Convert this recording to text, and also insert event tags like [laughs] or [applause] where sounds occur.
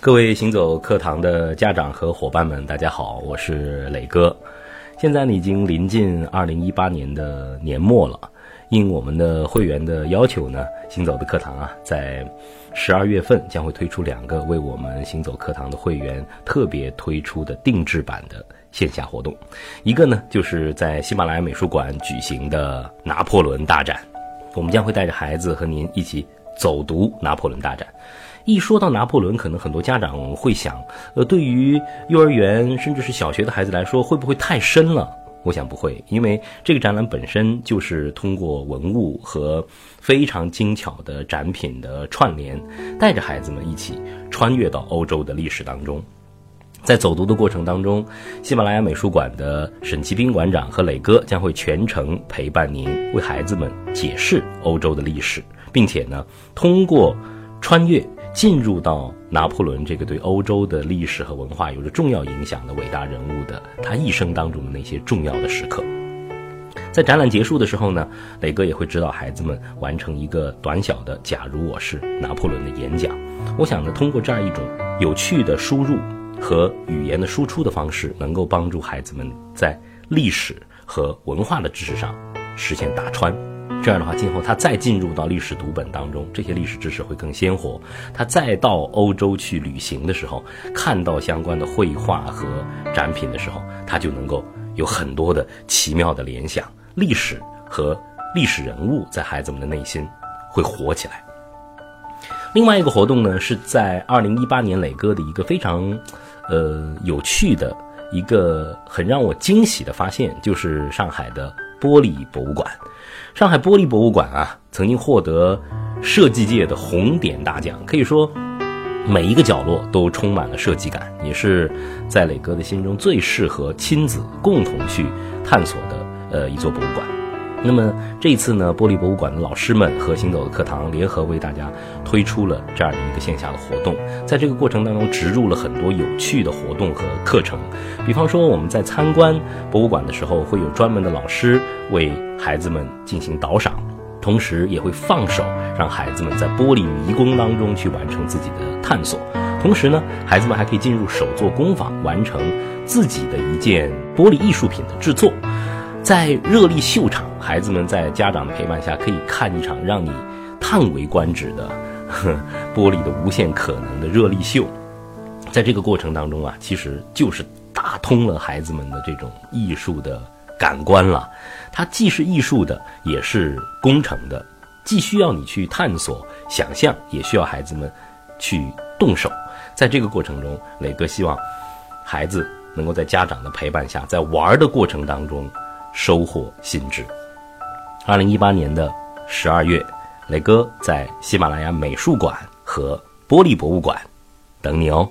各位行走课堂的家长和伙伴们，大家好，我是磊哥。现在呢，已经临近二零一八年的年末了。应我们的会员的要求呢，行走的课堂啊，在十二月份将会推出两个为我们行走课堂的会员特别推出的定制版的线下活动。一个呢，就是在喜马拉雅美术馆举行的拿破仑大展，我们将会带着孩子和您一起走读拿破仑大展。一说到拿破仑，可能很多家长会想，呃，对于幼儿园甚至是小学的孩子来说，会不会太深了？我想不会，因为这个展览本身就是通过文物和非常精巧的展品的串联，带着孩子们一起穿越到欧洲的历史当中。在走读的过程当中，喜马拉雅美术馆的沈其斌馆长和磊哥将会全程陪伴您，为孩子们解释欧洲的历史，并且呢，通过穿越。进入到拿破仑这个对欧洲的历史和文化有着重要影响的伟大人物的他一生当中的那些重要的时刻，在展览结束的时候呢，磊哥也会指导孩子们完成一个短小的“假如我是拿破仑”的演讲。我想呢，通过这样一种有趣的输入和语言的输出的方式，能够帮助孩子们在历史和文化的知识上实现打穿。这样的话，今后他再进入到历史读本当中，这些历史知识会更鲜活。他再到欧洲去旅行的时候，看到相关的绘画和展品的时候，他就能够有很多的奇妙的联想。历史和历史人物在孩子们的内心会活起来。另外一个活动呢，是在二零一八年磊哥的一个非常，呃，有趣的一个很让我惊喜的发现，就是上海的玻璃博物馆。上海玻璃博物馆啊，曾经获得设计界的红点大奖，可以说每一个角落都充满了设计感，也是在磊哥的心中最适合亲子共同去探索的呃一座博物馆。那么这一次呢，玻璃博物馆的老师们和行走的课堂联合为大家推出了这样的一个线下的活动，在这个过程当中植入了很多有趣的活动和课程，比方说我们在参观博物馆的时候，会有专门的老师为。孩子们进行导赏，同时也会放手让孩子们在玻璃迷宫当中去完成自己的探索。同时呢，孩子们还可以进入手作工坊，完成自己的一件玻璃艺术品的制作。在热力秀场，孩子们在家长的陪伴下，可以看一场让你叹为观止的 [laughs] 玻璃的无限可能的热力秀。在这个过程当中啊，其实就是打通了孩子们的这种艺术的。感官了，它既是艺术的，也是工程的，既需要你去探索、想象，也需要孩子们去动手。在这个过程中，磊哥希望孩子能够在家长的陪伴下，在玩的过程当中收获心智。二零一八年的十二月，磊哥在喜马拉雅美术馆和玻璃博物馆等你哦。